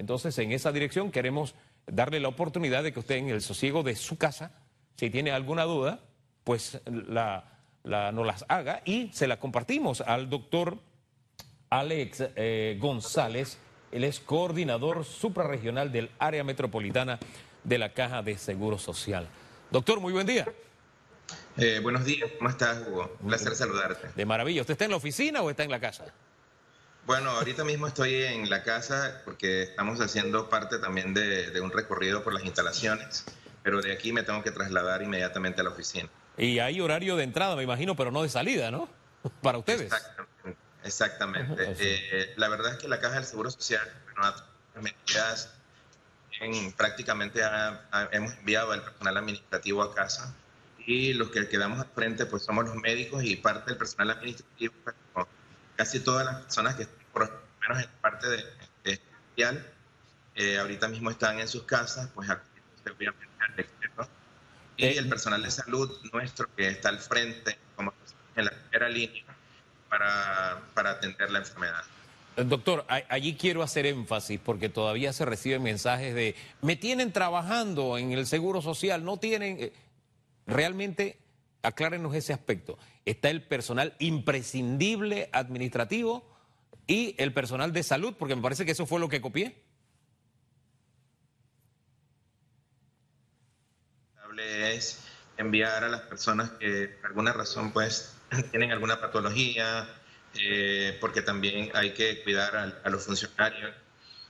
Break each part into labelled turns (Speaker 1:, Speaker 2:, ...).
Speaker 1: Entonces, en esa dirección queremos darle la oportunidad de que usted en el sosiego de su casa, si tiene alguna duda, pues la, nos las haga y se la compartimos al doctor Alex eh, González. Él es coordinador suprarregional del área metropolitana de la Caja de Seguro Social. Doctor, muy buen día.
Speaker 2: Eh, buenos días, ¿cómo estás, Hugo? Un placer saludarte.
Speaker 1: De maravilla. ¿Usted está en la oficina o está en la casa?
Speaker 2: Bueno, ahorita mismo estoy en la casa porque estamos haciendo parte también de, un recorrido por las instalaciones, pero de aquí me tengo que trasladar inmediatamente a la oficina.
Speaker 1: Y hay horario de entrada, me imagino, pero no de salida, ¿no? Para ustedes.
Speaker 2: Exactamente. Eh, la verdad es que la Caja del Seguro Social, bueno, medidas en, prácticamente hemos enviado al personal administrativo a casa y los que quedamos al frente pues somos los médicos y parte del personal administrativo, pues, casi todas las personas que por lo menos en parte de, especial, eh, ahorita mismo están en sus casas, pues obviamente al Y eh, el personal de salud nuestro que está al frente, como en la primera línea, para, para atender la enfermedad.
Speaker 1: Eh, doctor, allí quiero hacer énfasis porque todavía se reciben mensajes de, me tienen trabajando en el Seguro Social, no tienen... Realmente, aclárenos ese aspecto. Está el personal imprescindible administrativo y el personal de salud, porque me parece que eso fue lo que copié.
Speaker 2: es enviar a las personas que por alguna razón pues tienen alguna patología, eh, porque también hay que cuidar a, los funcionarios.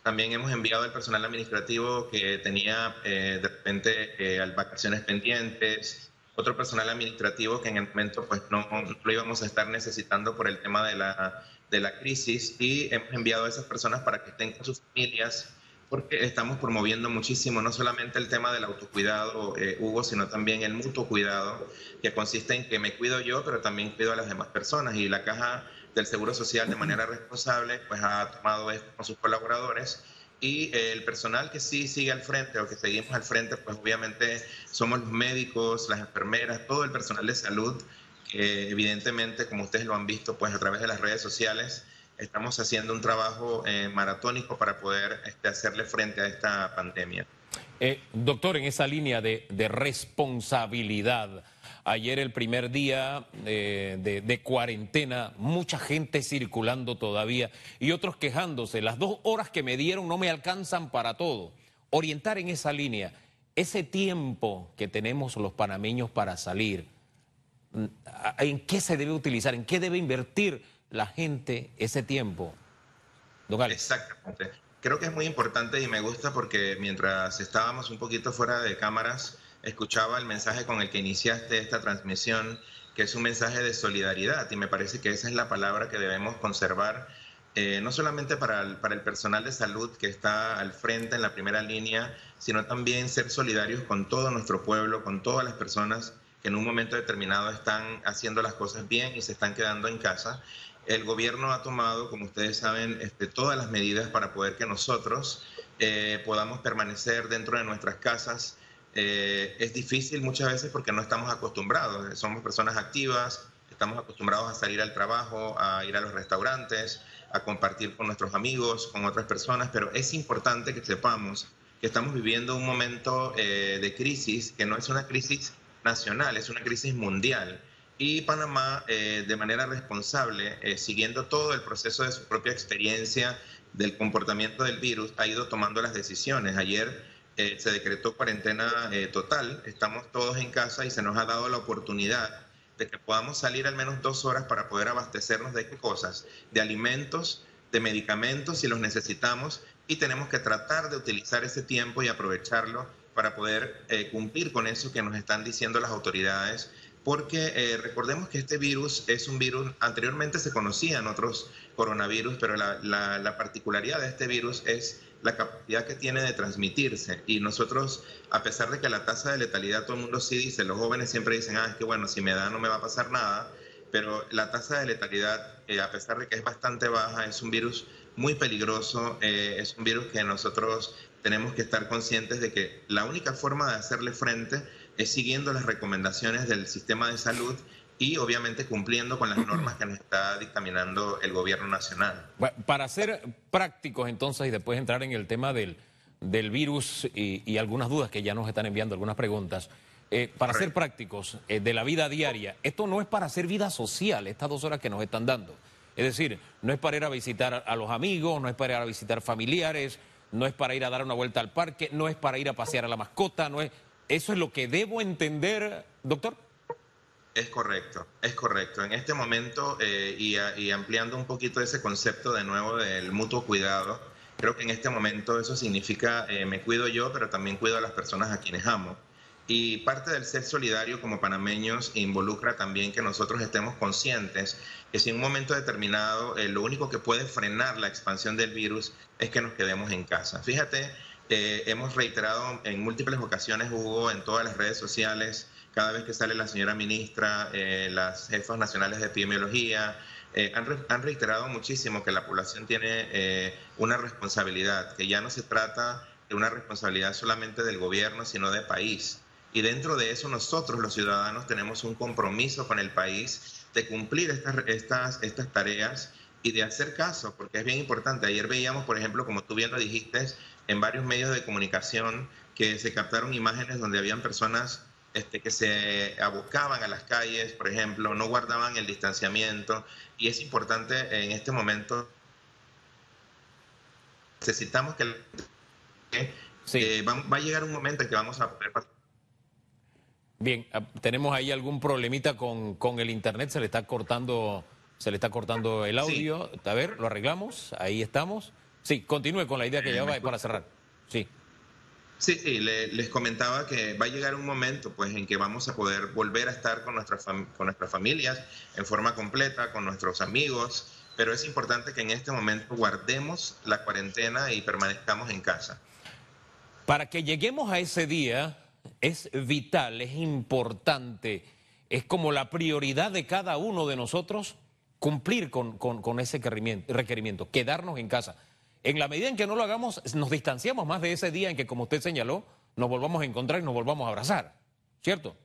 Speaker 2: También hemos enviado al personal administrativo que tenía eh, de repente eh, vacaciones pendientes, otro personal administrativo que en el momento pues no, lo íbamos a estar necesitando por el tema de la, de la crisis y hemos enviado a esas personas para que estén con sus familias porque estamos promoviendo muchísimo no solamente el tema del autocuidado, eh, Hugo, sino también el mutuo cuidado, que consiste en que me cuido yo, pero también cuido a las demás personas. Y la Caja del Seguro Social, de manera responsable, pues ha tomado esto con sus colaboradores y el personal que sí sigue al frente o que seguimos al frente, pues obviamente somos los médicos, las enfermeras, todo el personal de salud, que evidentemente, como ustedes lo han visto, pues a través de las redes sociales, estamos haciendo un trabajo eh, maratónico para poder este, hacerle frente a esta pandemia.
Speaker 1: Eh, doctor, en esa línea de, de responsabilidad, Ayer el primer día eh, de, cuarentena, mucha gente circulando todavía y otros quejándose. Las dos horas que me dieron no me alcanzan para todo. Orientar en esa línea, ese tiempo que tenemos los panameños para salir, mm, ¿en qué se debe utilizar? ¿En qué debe invertir la gente ese tiempo?
Speaker 2: Exactamente. Creo que es muy importante y me gusta porque mientras estábamos un poquito fuera de cámaras, escuchaba el mensaje con el que iniciaste esta transmisión, que es un mensaje de solidaridad y me parece que esa es la palabra que debemos conservar, eh, no solamente para el, personal de salud que está al frente en la primera línea, sino también ser solidarios con todo nuestro pueblo, con todas las personas que en un momento determinado están haciendo las cosas bien y se están quedando en casa. El gobierno ha tomado, como ustedes saben, este, todas las medidas para poder que nosotros eh, podamos permanecer dentro de nuestras casas eh, es difícil muchas veces porque no estamos acostumbrados. Somos personas activas, estamos acostumbrados a salir al trabajo, a ir a los restaurantes, a compartir con nuestros amigos, con otras personas, pero es importante que sepamos que estamos viviendo un momento eh, de crisis que no es una crisis nacional, es una crisis mundial. Y Panamá, eh, de manera responsable, siguiendo todo el proceso de su propia experiencia del comportamiento del virus, ha ido tomando las decisiones. Ayer eh, se decretó cuarentena eh, total, estamos todos en casa y se nos ha dado la oportunidad de que podamos salir al menos dos horas para poder abastecernos de cosas, de alimentos, de medicamentos si los necesitamos y tenemos que tratar de utilizar ese tiempo y aprovecharlo para poder eh, cumplir con eso que nos están diciendo las autoridades, porque recordemos que este virus es un virus, anteriormente se conocían otros coronavirus, pero la particularidad de este virus es la capacidad que tiene de transmitirse. Y nosotros, a pesar de que la tasa de letalidad todo el mundo sí dice, los jóvenes siempre dicen, ah, es que bueno, si me da no me va a pasar nada, pero la tasa de letalidad, eh, a pesar de que es bastante baja, es un virus muy peligroso, eh, es un virus que nosotros tenemos que estar conscientes de que la única forma de hacerle frente es siguiendo las recomendaciones del sistema de salud y obviamente cumpliendo con las normas que nos está dictaminando el gobierno nacional.
Speaker 1: para ser prácticos entonces y después entrar en el tema del, del virus y, algunas dudas que ya nos están enviando, algunas preguntas. Eh, para ser prácticos eh, de la vida diaria, esto no es para hacer vida social, estas dos horas que nos están dando. Es decir, no es para ir a visitar a los amigos, no es para ir a visitar familiares, no es para ir a dar una vuelta al parque, no es para ir a pasear a la mascota, no es... ¿Eso es lo que debo entender, doctor?
Speaker 2: Es correcto, es correcto. En este momento, eh, y, ampliando un poquito ese concepto de nuevo del mutuo cuidado, creo que en este momento eso significa eh, me cuido yo, pero también cuido a las personas a quienes amo. Y parte del ser solidario como panameños involucra también que nosotros estemos conscientes que si en un momento determinado eh, lo único que puede frenar la expansión del virus es que nos quedemos en casa. Fíjate, eh, hemos reiterado en múltiples ocasiones, Hugo, en todas las redes sociales, cada vez que sale la señora ministra, eh, las jefas nacionales de epidemiología, han, han, reiterado muchísimo que la población tiene una responsabilidad, que ya no se trata de una responsabilidad solamente del gobierno, sino de país. Y dentro de eso nosotros los ciudadanos tenemos un compromiso con el país de cumplir estas, estas, estas tareas y de hacer caso, porque es bien importante. Ayer veíamos, por ejemplo, como tú bien lo dijiste, en varios medios de comunicación que se captaron imágenes donde habían personas este, que se abocaban a las calles, por ejemplo, no guardaban el distanciamiento. Y es importante en este momento, necesitamos que... Eh, va, va, a llegar un momento en que vamos a poder pasar
Speaker 1: Bien, ah, tenemos ahí algún problemita con, con, el internet, se le está cortando, se le está cortando el audio. A ver, lo arreglamos, ahí estamos. Sí, continúe con la idea que llevaba para cerrar. Sí.
Speaker 2: Sí, sí, les comentaba que va a llegar un momento pues, en que vamos a poder volver a estar con nuestras, con nuestras familias en forma completa, con nuestros amigos, pero es importante que en este momento guardemos la cuarentena y permanezcamos en casa.
Speaker 1: Para que lleguemos a ese día, es vital, es importante, es como la prioridad de cada uno de nosotros cumplir con, ese requerimiento, quedarnos en casa. En la medida en que no lo hagamos, nos distanciamos más de ese día en que, como usted señaló, nos volvamos a encontrar y nos volvamos a abrazar, ¿cierto?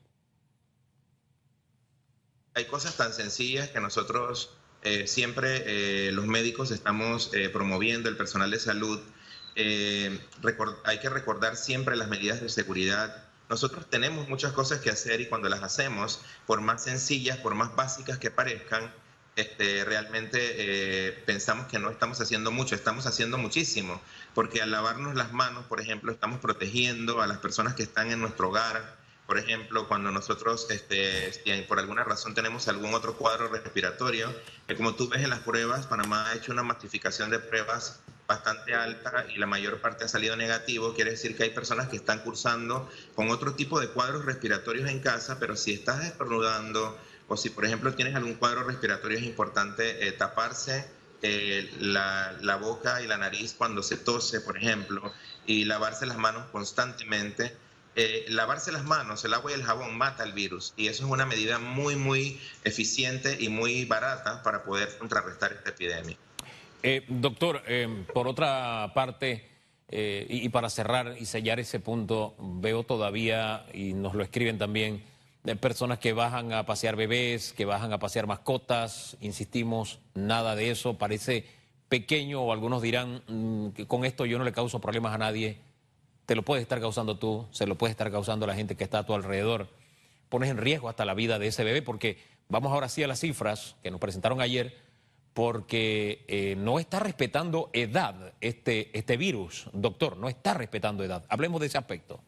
Speaker 2: Hay cosas tan sencillas que nosotros eh, siempre, eh, los médicos, estamos eh, promoviendo, el personal de salud. hay que recordar siempre las medidas de seguridad nosotros tenemos muchas cosas que hacer y cuando las hacemos, por más sencillas, por más básicas que parezcan, este, realmente eh, pensamos que no estamos haciendo mucho, estamos haciendo muchísimo, porque al lavarnos las manos, por ejemplo, estamos protegiendo a las personas que están en nuestro hogar. Por ejemplo, cuando nosotros este, por alguna razón tenemos algún otro cuadro respiratorio, que como tú ves en las pruebas, Panamá ha hecho una masificación de pruebas bastante alta y la mayor parte ha salido negativo, quiere decir que hay personas que están cursando con otro tipo de cuadros respiratorios en casa, pero si estás estornudando o si por ejemplo tienes algún cuadro respiratorio es importante eh, taparse eh, la, boca y la nariz cuando se tose, por ejemplo, y lavarse las manos constantemente. Eh, lavarse las manos, el agua y el jabón mata el virus y eso es una medida muy, muy eficiente y muy barata para poder contrarrestar esta epidemia.
Speaker 1: Doctor, por otra parte, eh, y, para cerrar y sellar ese punto, veo todavía, y nos lo escriben también, personas que bajan a pasear bebés, que bajan a pasear mascotas, insistimos, nada de eso, parece pequeño o algunos dirán mm, que con esto yo no le causo problemas a nadie, te lo puedes estar causando tú, se lo puede estar causando la gente que está a tu alrededor, pones en riesgo hasta la vida de ese bebé porque vamos ahora sí a las cifras que nos presentaron ayer porque eh, no está respetando edad este, este virus, doctor, no está respetando edad. Hablemos de ese aspecto.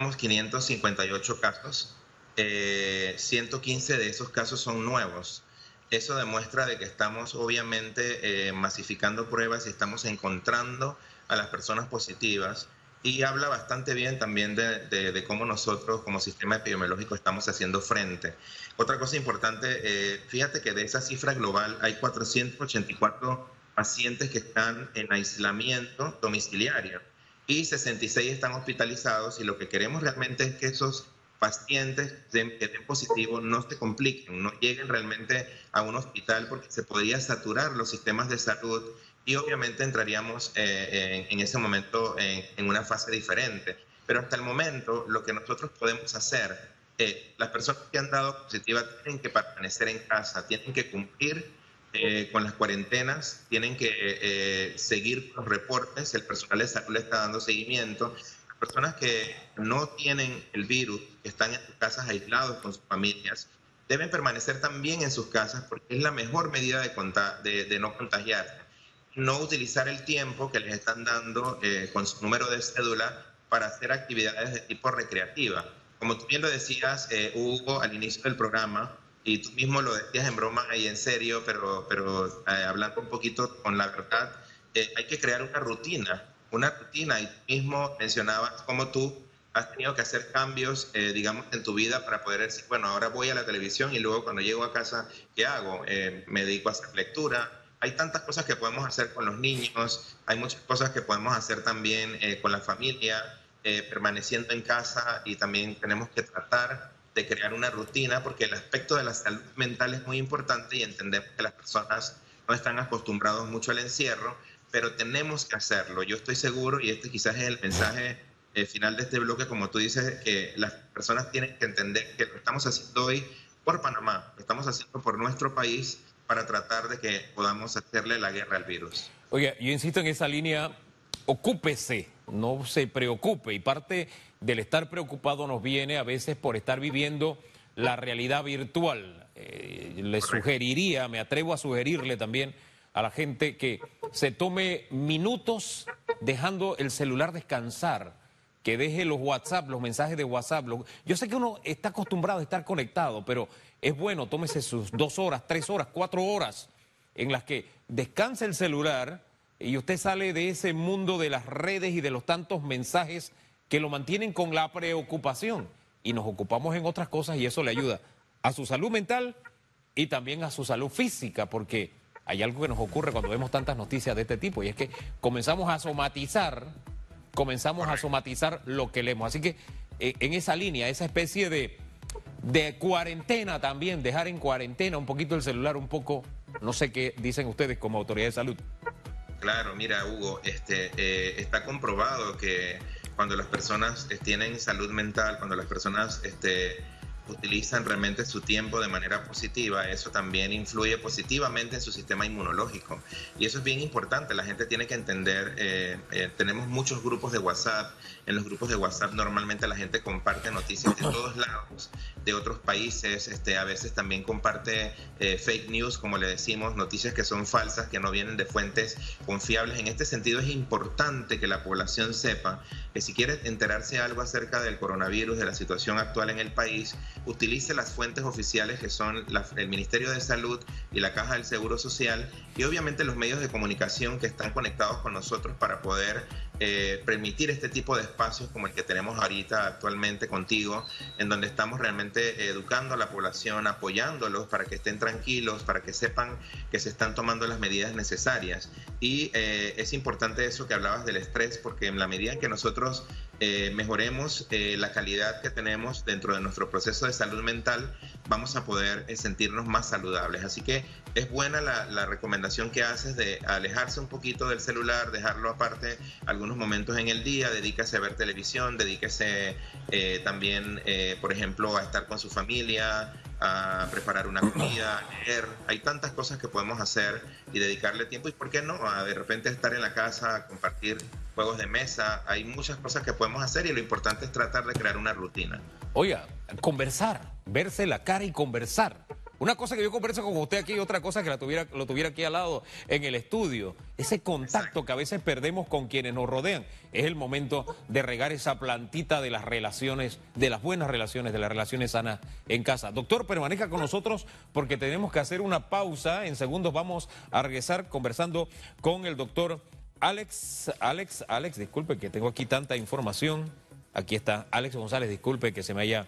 Speaker 2: Tenemos 558 casos, 115 eh, de esos casos son nuevos. Eso demuestra de que estamos obviamente eh, masificando pruebas y estamos encontrando a las personas positivas y habla bastante bien también de, cómo nosotros como sistema epidemiológico estamos haciendo frente. Otra cosa importante, eh, fíjate que de esa cifra global hay 484 pacientes que están en aislamiento domiciliario y 66 están hospitalizados y lo que queremos realmente es que esos pacientes que den positivo no se compliquen, no lleguen realmente a un hospital porque se podría saturar los sistemas de salud y obviamente entraríamos eh, en, ese momento en, una fase diferente. Pero hasta el momento lo que nosotros podemos hacer eh, las personas que han dado positiva tienen que permanecer en casa, tienen que cumplir eh, con las cuarentenas, tienen que eh, seguir los reportes, el personal de salud le está dando seguimiento. Las personas que no tienen el virus, que están en sus casas aislados con sus familias, deben permanecer también en sus casas porque es la mejor medida de, de, no contagiarse. No utilizar el tiempo que les están dando con su número de cédula para hacer actividades de tipo recreativa como tú bien lo decías, eh, Hugo, al inicio del programa, y tú mismo lo decías en broma y en serio, pero, pero eh, hablando un poquito con la verdad, eh, hay que crear una rutina, una rutina, y tú mismo mencionabas cómo tú has tenido que hacer cambios, digamos, en tu vida para poder decir, bueno, ahora voy a la televisión y luego cuando llego a casa, ¿qué hago? me dedico a hacer lectura. Hay tantas cosas que podemos hacer con los niños, hay muchas cosas que podemos hacer también con la familia. Eh, permaneciendo en casa y también tenemos que tratar de crear una rutina porque el aspecto de la salud mental es muy importante y entendemos que las personas no están acostumbrados mucho al encierro, pero tenemos que hacerlo. Yo estoy seguro, y este quizás es el mensaje eh, final de este bloque, como tú dices, que las personas tienen que entender que lo estamos haciendo hoy por Panamá, lo estamos haciendo por nuestro país para tratar de que podamos hacerle la guerra al virus.
Speaker 1: Oiga, yo insisto en esa línea, ocúpese no se preocupe. Y parte del estar preocupado nos viene a veces por estar viviendo la realidad virtual. Eh, le sugeriría, me atrevo a sugerirle también a la gente que se tome minutos dejando el celular descansar, que deje los WhatsApp, los mensajes de WhatsApp. Yo sé que uno está acostumbrado a estar conectado, pero es bueno, tómese sus dos horas, tres horas, cuatro horas en las que descanse el celular y usted sale de ese mundo de las redes y de los tantos mensajes que lo mantienen con la preocupación y nos ocupamos en otras cosas y eso le ayuda a su salud mental y también a su salud física, porque hay algo que nos ocurre cuando vemos tantas noticias de este tipo y es que comenzamos a somatizar, comenzamos a somatizar lo que leemos. Así que eh, en esa línea, esa especie de, de cuarentena también, dejar en cuarentena un poquito el celular, un poco, no sé qué dicen ustedes como autoridad de salud.
Speaker 2: Claro, mira, Hugo, este, eh, está comprobado que cuando las personas eh, tienen salud mental, cuando las personas este, utilizan realmente su tiempo de manera positiva, eso también influye positivamente en su sistema inmunológico. Y eso es bien importante, la gente tiene que entender, eh, tenemos muchos grupos de WhatsApp, en los grupos de WhatsApp normalmente la gente comparte noticias de todos lados, de otros países, este, a veces también comparte eh, fake news, como le decimos, noticias que son falsas, que no vienen de fuentes confiables. En este sentido es importante que la población sepa que si quiere enterarse algo acerca del coronavirus, de la situación actual en el país, utilice las fuentes oficiales que son el Ministerio de Salud y la Caja del Seguro Social y obviamente los medios de comunicación que están conectados con nosotros para poder eh, permitir este tipo de espacios como el que tenemos ahorita actualmente contigo, en donde estamos realmente educando a la población, apoyándolos para que estén tranquilos, para que sepan que se están tomando las medidas necesarias. Y eh, es importante eso que hablabas del estrés, porque en la medida en que nosotros eh, mejoremos la calidad que tenemos dentro de nuestro proceso de salud mental, vamos a poder sentirnos más saludables. Así que es buena la, recomendación que haces de alejarse un poquito del celular, dejarlo aparte algunos momentos en el día, dedíquese a ver televisión, dedíquese eh, también, eh, por ejemplo, a estar con su familia, a preparar una comida, a leer. Hay tantas cosas que podemos hacer y dedicarle tiempo. ¿Y por qué no? De repente estar en la casa, compartir juegos de mesa. Hay muchas cosas que podemos hacer y lo importante es tratar de crear una rutina.
Speaker 1: Oiga, conversar, verse la cara y conversar. Una cosa que yo converso con usted aquí y otra cosa que la tuviera, lo tuviera aquí al lado en el estudio. Ese contacto que a veces perdemos con quienes nos rodean. Es el momento de regar esa plantita de las relaciones, de las buenas relaciones, de las relaciones sanas en casa. Doctor, permanezca con nosotros porque tenemos que hacer una pausa. En segundos vamos a regresar conversando con el doctor Alex. Alex, Alex, disculpe que tengo aquí tanta información. Aquí está Alex González, disculpe que se me haya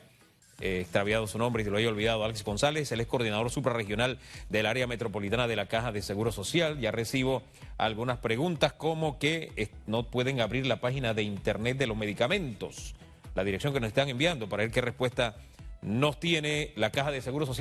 Speaker 1: eh, extraviado su nombre y se lo haya olvidado, Alex González, él es coordinador suprarregional del área metropolitana de la Caja de Seguro Social. Ya recibo algunas preguntas como que no pueden abrir la página de internet de los medicamentos, la dirección que nos están enviando para ver qué respuesta nos tiene la Caja de Seguro Social.